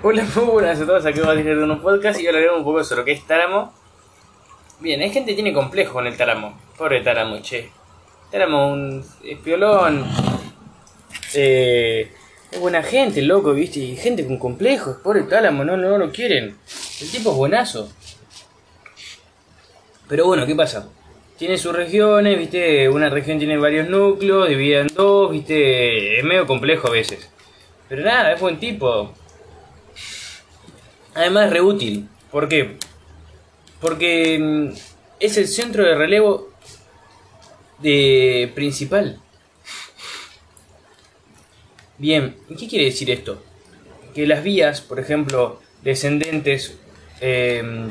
Hola, muy buenas a todos, aquí vamos a tener un podcast y hablaremos un poco sobre lo que es tálamo. Bien, hay gente que tiene complejo con el tálamo. Pobre tálamo, che. Tálamo, un espiolón. Eh, es buena gente, loco, viste. Y gente con complejos, pobre tálamo, no, no lo quieren. El tipo es buenazo. Pero bueno, ¿qué pasa? Tiene sus regiones, viste. Una región tiene varios núcleos, dividida en dos, viste. Es medio complejo a veces. Pero nada, es buen tipo. Además es re útil. ¿Por qué? Porque mm, es el centro de relevo de principal. Bien, ¿qué quiere decir esto? Que las vías, por ejemplo, descendentes eh,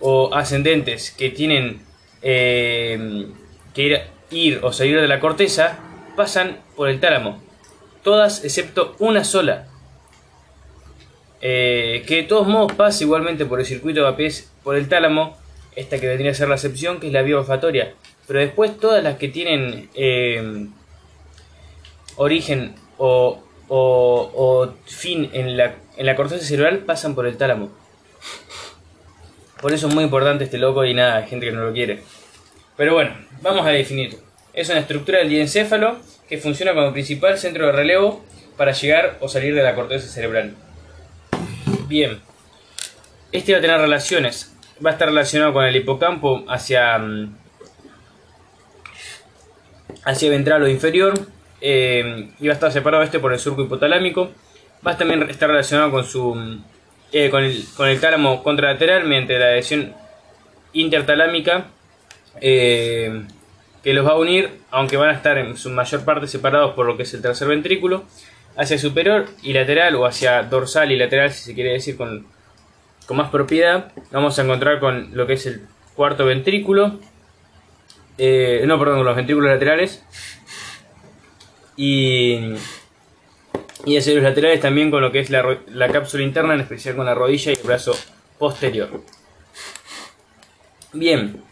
o ascendentes que tienen eh, que ir, ir o salir de la corteza, pasan por el tálamo. Todas excepto una sola, eh, que de todos modos pasa igualmente por el circuito de APS, por el tálamo, esta que vendría a ser la excepción, que es la vía olfatoria. Pero después todas las que tienen eh, origen o, fin en la, en la corteza cerebral pasan por el tálamo. Por eso es muy importante este loco y nada, gente que no lo quiere. Pero bueno, vamos a definirlo. Es una estructura del diencéfalo que funciona como principal centro de relevo para llegar o salir de la corteza cerebral. Bien. Este va a tener relaciones. Va a estar relacionado con el hipocampo hacia, mm, hacia ventral o inferior. Eh, y va a estar separado este por el surco hipotalámico. Va a también estar relacionado con su mm, eh, con, el, con el tálamo contralateral mediante la adhesión intertalámica eh, que los va a unir, aunque van a estar en su mayor parte separados por lo que es el tercer ventrículo hacia superior y lateral o hacia dorsal y lateral si se quiere decir con, con más propiedad. Vamos a encontrar con lo que es el cuarto ventrículo. Eh, no perdón con los ventrículos laterales. Y y hacia los laterales también con lo que es la, la cápsula interna en especial con la rodilla y el brazo posterior. Bien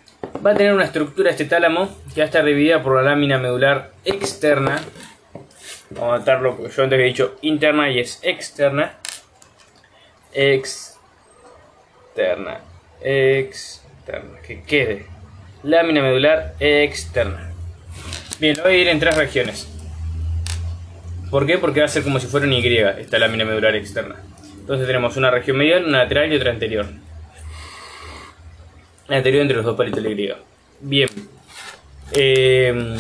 va a tener una estructura este tálamo que va a estar dividida por la lámina medular externa Vamos a notarlo, yo antes he dicho interna y es externa. Externa. Externa. Que quede. Lámina medular externa. Bien, lo voy a ir en tres regiones. ¿Por qué? Porque va a ser como si fuera una Y esta lámina medular externa. Entonces tenemos una región medial, una lateral y otra anterior. La anterior entre los dos palitos de Y. Bien. Eh,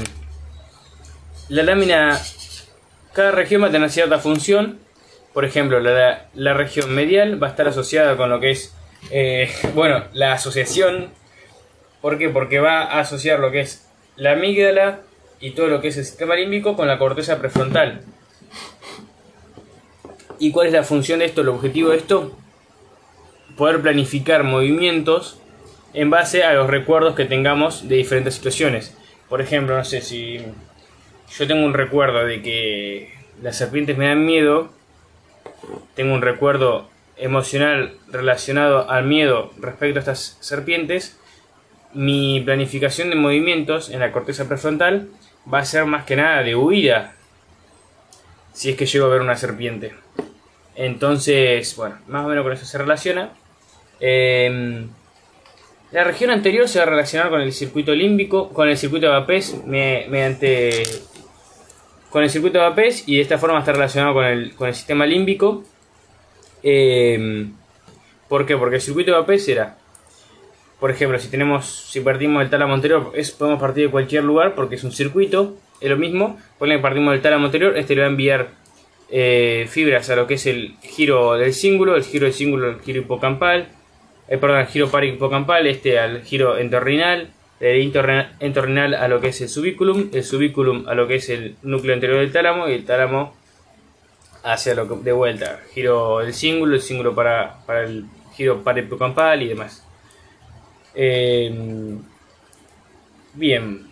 la lámina cada región va a tener cierta función. Por ejemplo, la, región medial va a estar asociada con lo que es, eh, bueno, la asociación. ¿Por qué? Porque va a asociar lo que es la amígdala y todo lo que es el sistema límbico con la corteza prefrontal. ¿Y cuál es la función de esto? El objetivo de esto, poder planificar movimientos en base a los recuerdos que tengamos de diferentes situaciones. Por ejemplo, no sé si yo tengo un recuerdo de que las serpientes me dan miedo, tengo un recuerdo emocional relacionado al miedo respecto a estas serpientes, mi planificación de movimientos en la corteza prefrontal va a ser más que nada de huida si es que llego a ver una serpiente. Entonces, bueno, más o menos con eso se relaciona. Eh, la región anterior se va a relacionar con el circuito límbico, con el circuito de Vapés mediante con el circuito de APES y de esta forma está relacionado con el, con el sistema límbico. Eh, ¿Por qué? Porque el circuito de APES era, por ejemplo, si tenemos, si partimos del tálamo anterior, podemos partir de cualquier lugar porque es un circuito, es lo mismo. Ponle que partimos del tálamo anterior, este le va a enviar eh, fibras a lo que es el giro del cíngulo, el giro del cíngulo, el giro hipocampal, eh, perdón, el giro hipocampal, este al giro entorrinal, el entorrinal a lo que es el subiculum, el subiculum a lo que es el núcleo anterior del tálamo y el tálamo hacia lo que de vuelta, giro del cíngulo, el cíngulo para, para el giro parahipocampal y demás. Eh, bien,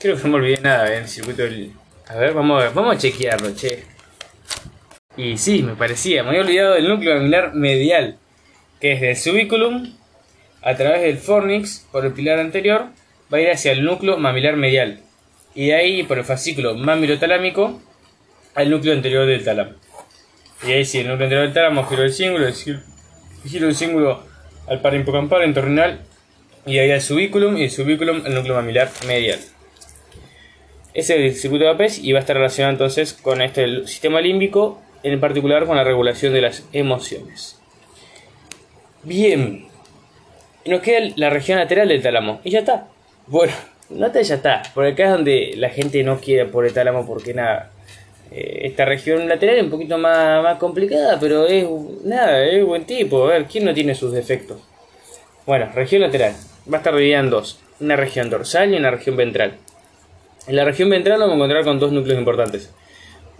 creo que no me olvidé nada en el circuito del... A ver, vamos a, ver, vamos a chequearlo, che. Y sí, me parecía, me había olvidado del núcleo laminar medial, que es del subiculum a través del fornix por el pilar anterior va a ir hacia el núcleo mamilar medial y de ahí por el fascículo mamilotalámico al núcleo anterior del tálamo. Y ahí sí, el núcleo anterior del tálamo, giro del cíngulo, el giro del cíngulo al par hipocampal, entorrinal, y ahí al subiculum, y el subiculum el núcleo mamilar medial. Ese es el circuito de APES y va a estar relacionado entonces con este el sistema límbico, en particular con la regulación de las emociones. Bien, nos queda la región lateral del tálamo y ya está. Bueno, no te ya está, por acá es donde la gente no quiere por el tálamo porque nada. Eh, esta región lateral es un poquito más, más complicada, pero es nada, es buen tipo. A ver, ¿quién no tiene sus defectos? Bueno, región lateral. Va a estar dividida en dos. Una región dorsal y una región ventral. En la región ventral nos vamos a encontrar con dos núcleos importantes.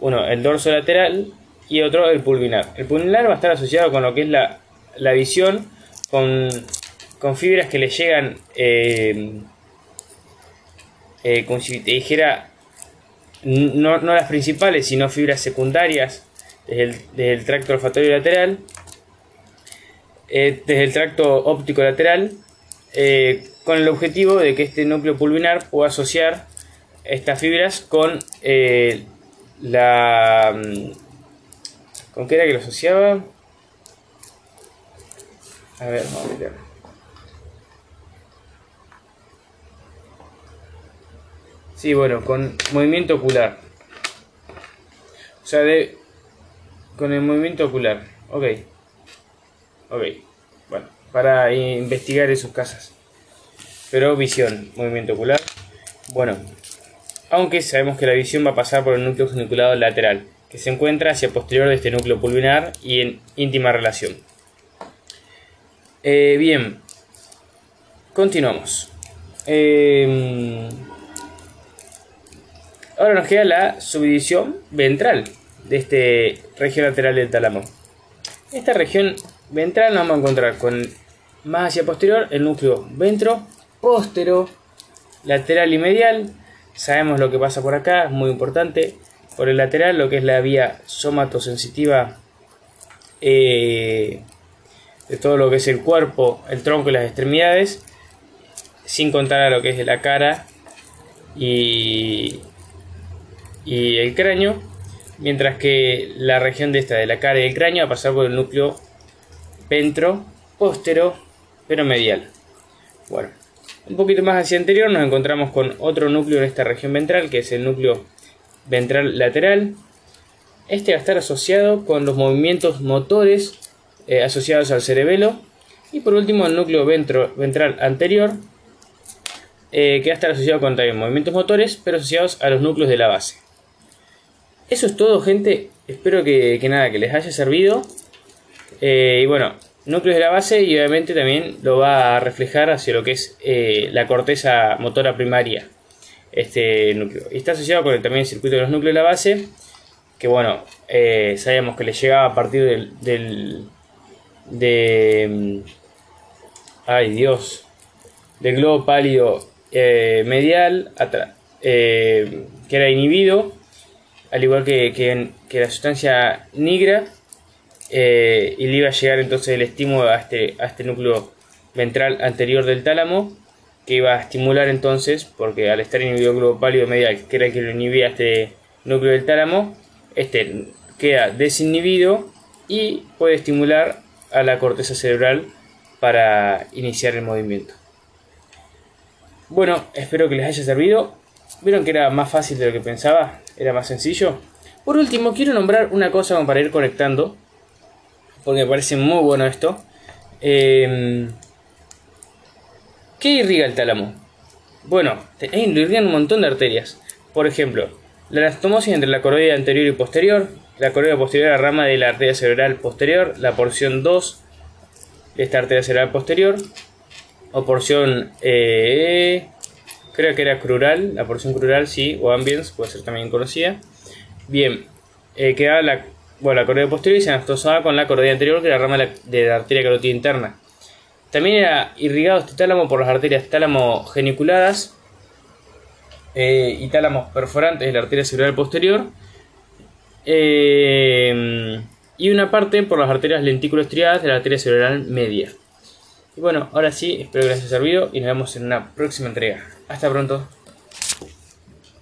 Uno, el dorso lateral y otro, el pulvinar. El pulvinar va a estar asociado con lo que es la, la visión, con, con, fibras que le llegan, eh, eh, como si te dijera, no, no, las principales, sino fibras secundarias desde el, tracto olfatorio lateral, eh, desde el tracto óptico lateral, con el objetivo de que este núcleo pulvinar pueda asociar estas fibras con eh, la... Mm, ¿Con qué era que lo asociaba? A ver, vamos a ver. Sí, bueno, con movimiento ocular. O sea, de... Con el movimiento ocular. Ok. Ok. Bueno, para investigar en sus casas. Pero visión, movimiento ocular. Bueno, aunque sabemos que la visión va a pasar por el núcleo geniculado lateral, que se encuentra hacia posterior de este núcleo pulvinar y en íntima relación. Eh, bien, continuamos. Eh, ahora nos queda la subdivisión ventral de este región lateral del tálamo. Esta región ventral nos vamos a encontrar con más hacia posterior el núcleo ventro, postero, lateral y medial, Sabemos lo que pasa por acá, es muy importante. Por el lateral, lo que es la vía somatosensitiva eh, de todo lo que es el cuerpo, el tronco y las extremidades, sin contar a lo que es la cara y, y el cráneo, mientras que la región de esta, de la cara y el cráneo, va a pasar por el núcleo ventro, postero, pero medial. Bueno, un poquito más hacia anterior nos encontramos con otro núcleo en esta región ventral, que es el núcleo ventral lateral. Este va a estar asociado con los movimientos motores eh, asociados al cerebelo. Y por último el núcleo ventral anterior, eh, que va a estar asociado con también movimientos motores, pero asociados a los núcleos de la base. Eso es todo, gente. Espero que, nada, que les haya servido. Eh, y bueno, núcleos de la base y obviamente también lo va a reflejar hacia lo que es eh, la corteza motora primaria este núcleo y está asociado con el, también el circuito de los núcleos de la base que bueno eh, sabemos que le llegaba a partir del, del de mm, ay dios del globo pálido eh, medial que era inhibido al igual que, que la sustancia negra eh, y le iba a llegar entonces el estímulo a este, a este núcleo ventral anterior del tálamo que iba a estimular entonces, porque al estar inhibido el globo pálido medial, que era el que lo inhibía este núcleo del tálamo, este queda desinhibido y puede estimular a la corteza cerebral para iniciar el movimiento. Bueno, espero que les haya servido. ¿Vieron que era más fácil de lo que pensaba? ¿Era más sencillo? Por último, quiero nombrar una cosa para ir conectando porque me parece muy bueno esto. Eh, ¿Qué irriga el tálamo? Bueno, lo irrigan un montón de arterias. Por ejemplo, la anastomosis entre la coroidea anterior y posterior, la coroidea posterior la rama de la arteria cerebral posterior, la porción 2 de esta arteria cerebral posterior, o porción, eh, creo que era crural, la porción crural sí, o ambiens, puede ser también conocida. Bien, eh, queda la bueno, la posterior y se anastosaba con la coroidea anterior, que era la rama de la, arteria carótida interna. También era irrigado este tálamo por las arterias tálamo geniculadas eh, y tálamos perforantes de la arteria cerebral posterior. Eh, y una parte por las arterias lentículos estriadas de la arteria cerebral media. Y bueno, ahora sí, espero que les haya servido y nos vemos en una próxima entrega. Hasta pronto.